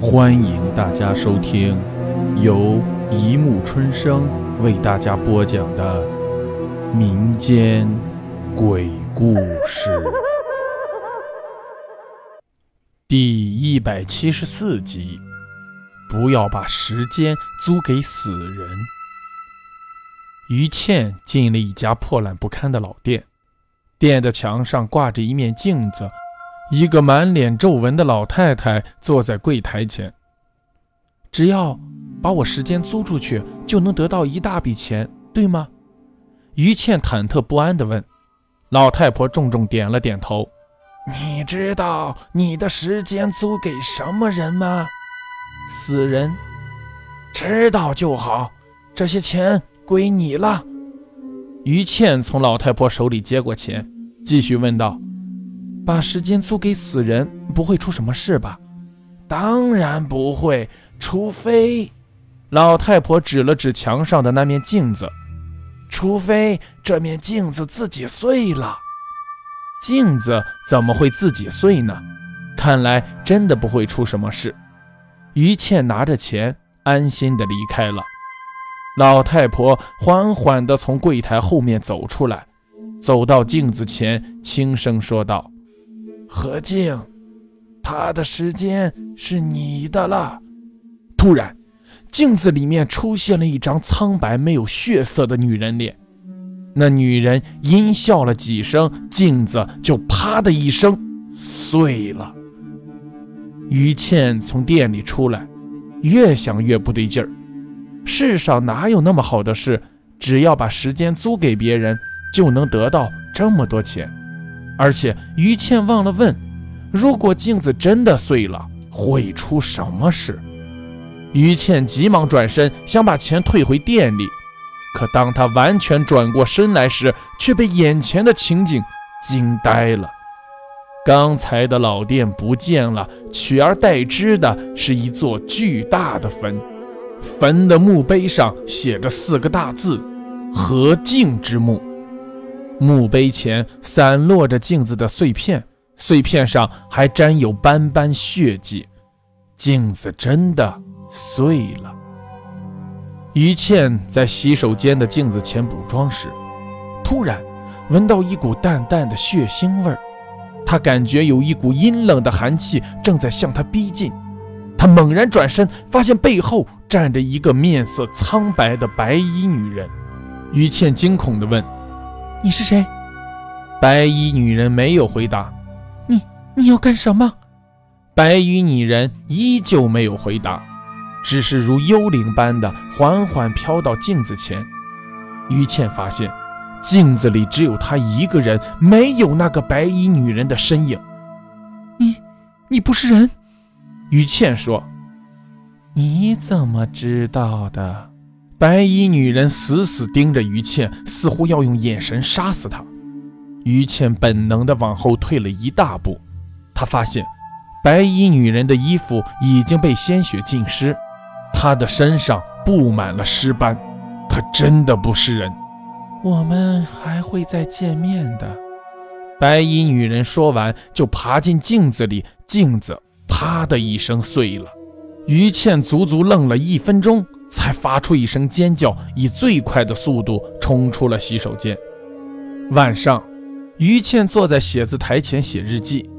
欢迎大家收听由一木春生为大家播讲的民间鬼故事第一百七十四集。不要把时间租给死人。于倩进了一家破烂不堪的老店，店的墙上挂着一面镜子，一个满脸皱纹的老太太坐在柜台前。只要把我时间租出去，就能得到一大笔钱，对吗？于倩忐忑不安地问。老太婆重重点了点头。你知道你的时间租给什么人吗？死人。知道就好，这些钱。归你了。于倩从老太婆手里接过钱，继续问道：“把时间租给死人，不会出什么事吧？”“当然不会，除非……”老太婆指了指墙上的那面镜子，“除非这面镜子自己碎了。”“镜子怎么会自己碎呢？”看来真的不会出什么事。于倩拿着钱，安心地离开了。老太婆缓缓地从柜台后面走出来，走到镜子前，轻声说道：“何静，他的时间是你的了。”突然，镜子里面出现了一张苍白、没有血色的女人脸。那女人阴笑了几声，镜子就啪的一声碎了。于倩从店里出来，越想越不对劲儿。世上哪有那么好的事？只要把时间租给别人，就能得到这么多钱。而且于倩忘了问，如果镜子真的碎了，会出什么事？于倩急忙转身想把钱退回店里，可当她完全转过身来时，却被眼前的情景惊呆了。刚才的老店不见了，取而代之的是一座巨大的坟。坟的墓碑上写着四个大字：“何敬之墓。”墓碑前散落着镜子的碎片，碎片上还沾有斑斑血迹。镜子真的碎了。于倩在洗手间的镜子前补妆时，突然闻到一股淡淡的血腥味儿，她感觉有一股阴冷的寒气正在向她逼近。她猛然转身，发现背后。站着一个面色苍白的白衣女人，于倩惊恐地问：“你是谁？”白衣女人没有回答。“你你要干什么？”白衣女人依旧没有回答，只是如幽灵般的缓缓飘到镜子前。于倩发现，镜子里只有她一个人，没有那个白衣女人的身影。“你你不是人？”于倩说。你怎么知道的？白衣女人死死盯着于倩，似乎要用眼神杀死她。于倩本能地往后退了一大步，她发现白衣女人的衣服已经被鲜血浸湿，她的身上布满了尸斑，她真的不是人。我们还会再见面的。白衣女人说完，就爬进镜子里，镜子啪的一声碎了。于倩足足愣了一分钟，才发出一声尖叫，以最快的速度冲出了洗手间。晚上，于倩坐在写字台前写日记，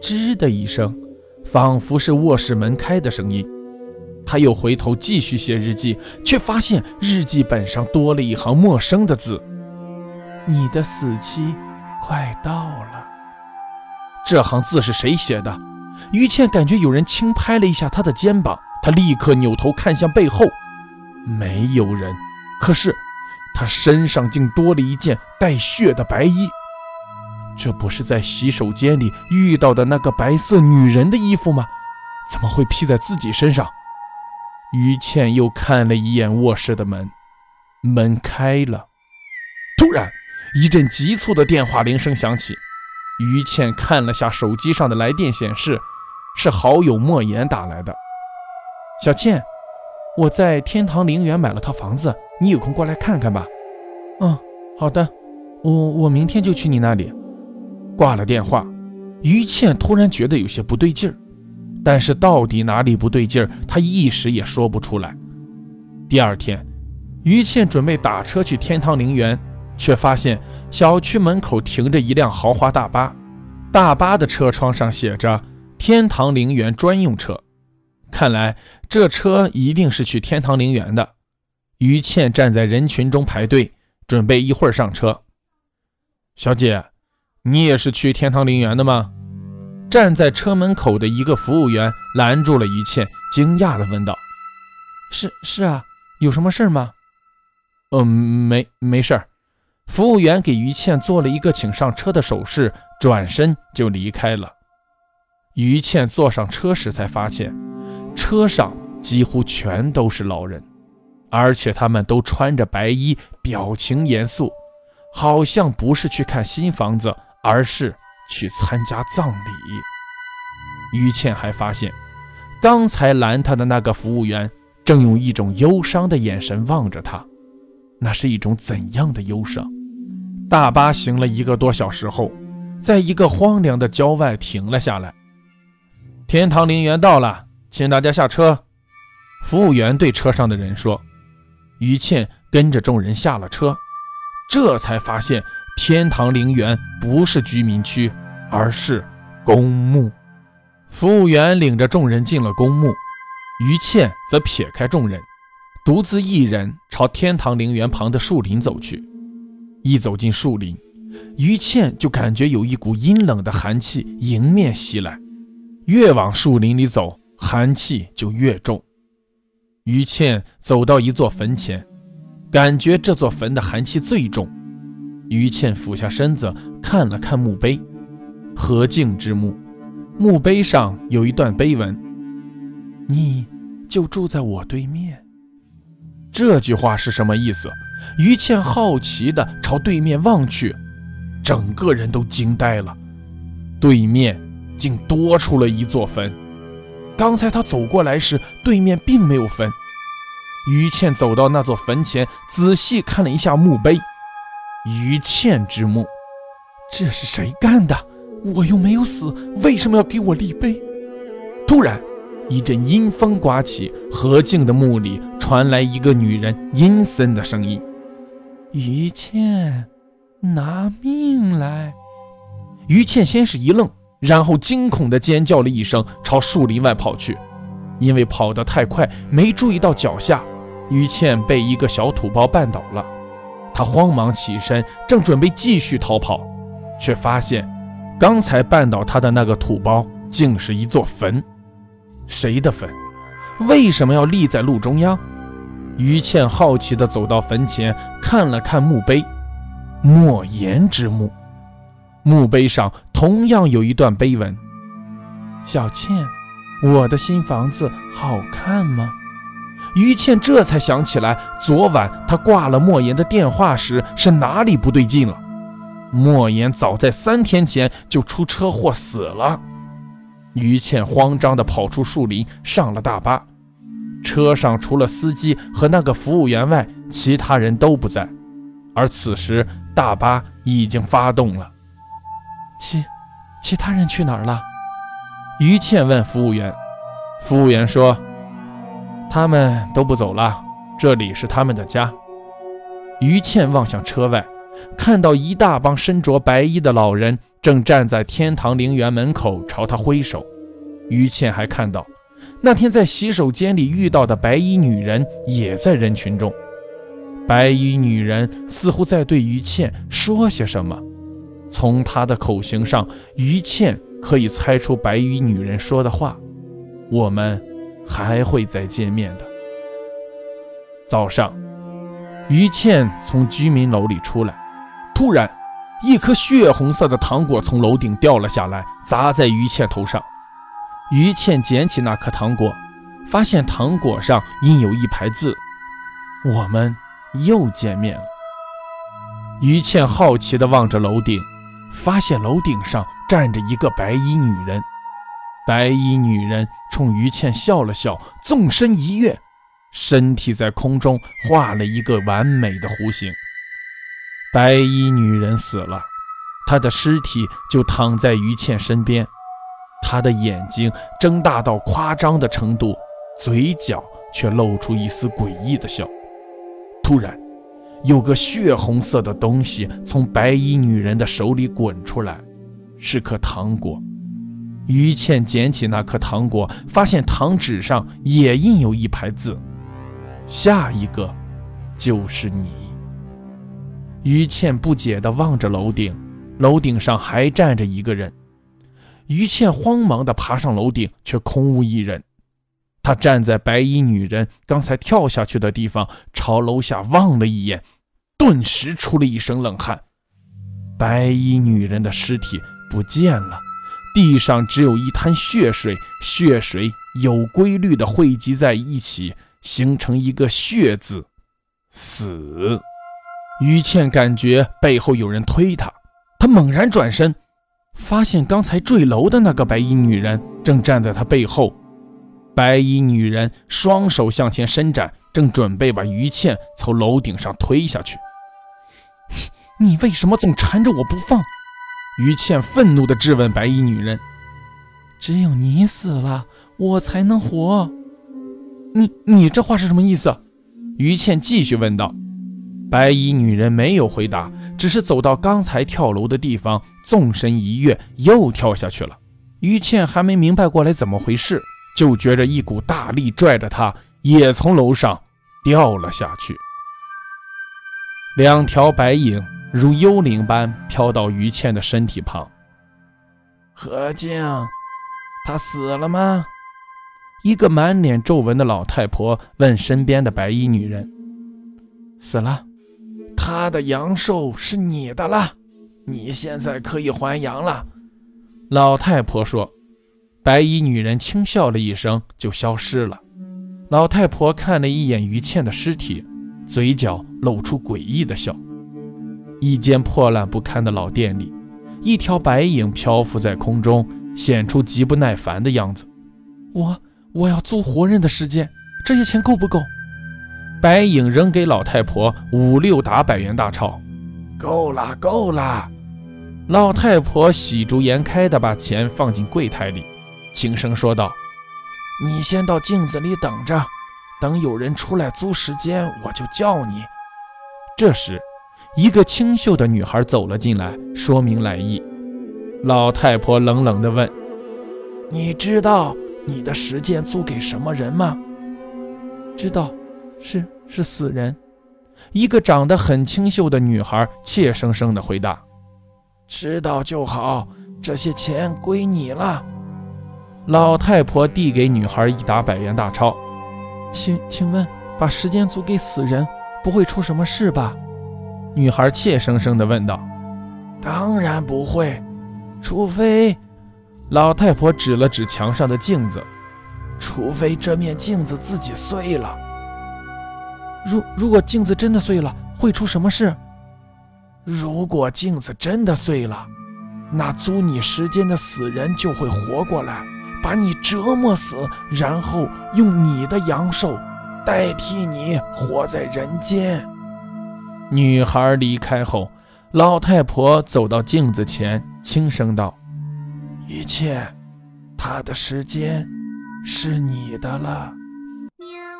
吱的一声，仿佛是卧室门开的声音。她又回头继续写日记，却发现日记本上多了一行陌生的字：“你的死期快到了。”这行字是谁写的？于倩感觉有人轻拍了一下她的肩膀，他立刻扭头看向背后，没有人。可是他身上竟多了一件带血的白衣，这不是在洗手间里遇到的那个白色女人的衣服吗？怎么会披在自己身上？于倩又看了一眼卧室的门，门开了。突然，一阵急促的电话铃声响起。于倩看了下手机上的来电显示。是好友莫言打来的，小倩，我在天堂陵园买了套房子，你有空过来看看吧。嗯，好的，我我明天就去你那里。挂了电话，于倩突然觉得有些不对劲儿，但是到底哪里不对劲儿，他一时也说不出来。第二天，于倩准备打车去天堂陵园，却发现小区门口停着一辆豪华大巴，大巴的车窗上写着“天堂陵园专用车”。看来这车一定是去天堂陵园的。于倩站在人群中排队，准备一会儿上车。小姐，你也是去天堂陵园的吗？站在车门口的一个服务员拦住了于倩，惊讶地问道：“是是啊，有什么事吗？”“嗯，没没事儿。”服务员给于倩做了一个请上车的手势，转身就离开了。于倩坐上车时才发现。车上几乎全都是老人，而且他们都穿着白衣，表情严肃，好像不是去看新房子，而是去参加葬礼。于倩还发现，刚才拦她的那个服务员正用一种忧伤的眼神望着她，那是一种怎样的忧伤？大巴行了一个多小时后，在一个荒凉的郊外停了下来。天堂陵园到了。请大家下车。服务员对车上的人说：“于倩跟着众人下了车，这才发现天堂陵园不是居民区，而是公墓。”服务员领着众人进了公墓，于倩则撇开众人，独自一人朝天堂陵园旁的树林走去。一走进树林，于倩就感觉有一股阴冷的寒气迎面袭来，越往树林里走。寒气就越重。于倩走到一座坟前，感觉这座坟的寒气最重。于倩俯下身子看了看墓碑，何敬之墓。墓碑上有一段碑文：“你就住在我对面。”这句话是什么意思？于倩好奇地朝对面望去，整个人都惊呆了。对面竟多出了一座坟。刚才他走过来时，对面并没有坟。于倩走到那座坟前，仔细看了一下墓碑，“于倩之墓”，这是谁干的？我又没有死，为什么要给我立碑？突然，一阵阴风刮起，何静的墓里传来一个女人阴森的声音：“于倩，拿命来！”于倩先是一愣。然后惊恐地尖叫了一声，朝树林外跑去。因为跑得太快，没注意到脚下，于倩被一个小土包绊倒了。她慌忙起身，正准备继续逃跑，却发现刚才绊倒她的那个土包竟是一座坟。谁的坟？为什么要立在路中央？于倩好奇地走到坟前，看了看墓碑，莫言之墓。墓碑上同样有一段碑文：“小倩，我的新房子好看吗？”于倩这才想起来，昨晚她挂了莫言的电话时是哪里不对劲了。莫言早在三天前就出车祸死了。于倩慌张地跑出树林，上了大巴。车上除了司机和那个服务员外，其他人都不在。而此时，大巴已经发动了。其其他人去哪儿了？于倩问服务员。服务员说：“他们都不走了，这里是他们的家。”于倩望向车外，看到一大帮身着白衣的老人正站在天堂陵园门口朝他挥手。于倩还看到，那天在洗手间里遇到的白衣女人也在人群中。白衣女人似乎在对于倩说些什么。从他的口型上，于倩可以猜出白衣女人说的话：“我们还会再见面的。”早上，于倩从居民楼里出来，突然，一颗血红色的糖果从楼顶掉了下来，砸在于倩头上。于倩捡起那颗糖果，发现糖果上印有一排字：“我们又见面了。”于倩好奇地望着楼顶。发现楼顶上站着一个白衣女人，白衣女人冲于倩笑了笑，纵身一跃，身体在空中画了一个完美的弧形。白衣女人死了，她的尸体就躺在于倩身边。她的眼睛睁大到夸张的程度，嘴角却露出一丝诡异的笑。突然，有个血红色的东西从白衣女人的手里滚出来，是颗糖果。于倩捡起那颗糖果，发现糖纸上也印有一排字：“下一个就是你。”于倩不解地望着楼顶，楼顶上还站着一个人。于倩慌忙地爬上楼顶，却空无一人。他站在白衣女人刚才跳下去的地方，朝楼下望了一眼，顿时出了一身冷汗。白衣女人的尸体不见了，地上只有一滩血水，血水有规律地汇集在一起，形成一个“血”字，死。于倩感觉背后有人推她，她猛然转身。发现刚才坠楼的那个白衣女人正站在她背后，白衣女人双手向前伸展，正准备把于倩从楼顶上推下去。你为什么总缠着我不放？于倩愤怒地质问白衣女人：“只有你死了，我才能活。”你你这话是什么意思？于倩继续问道。白衣女人没有回答，只是走到刚才跳楼的地方，纵身一跃，又跳下去了。于倩还没明白过来怎么回事，就觉着一股大力拽着他，也从楼上掉了下去。两条白影如幽灵般飘到于倩的身体旁。何静，他死了吗？一个满脸皱纹的老太婆问身边的白衣女人：“死了。”他的阳寿是你的了，你现在可以还阳了。”老太婆说。白衣女人轻笑了一声，就消失了。老太婆看了一眼于倩的尸体，嘴角露出诡异的笑。一间破烂不堪的老店里，一条白影漂浮在空中，显出极不耐烦的样子。我我要租活人的时间，这些钱够不够？白影扔给老太婆五六沓百元大钞，够了，够了。老太婆喜逐颜开地把钱放进柜台里，轻声说道：“你先到镜子里等着，等有人出来租时间，我就叫你。”这时，一个清秀的女孩走了进来，说明来意。老太婆冷冷地问：“你知道你的时间租给什么人吗？”“知道。”是是死人，一个长得很清秀的女孩怯生生地回答：“知道就好，这些钱归你了。”老太婆递给女孩一沓百元大钞，请请问，把时间租给死人，不会出什么事吧？女孩怯生生地问道。“当然不会，除非……”老太婆指了指墙上的镜子，“除非这面镜子自己碎了。”如如果镜子真的碎了，会出什么事？如果镜子真的碎了，那租你时间的死人就会活过来，把你折磨死，然后用你的阳寿代替你活在人间。女孩离开后，老太婆走到镜子前，轻声道：“一切，他的时间是你的了。”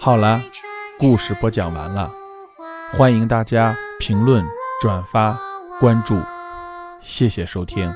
好了。故事播讲完了，欢迎大家评论、转发、关注，谢谢收听。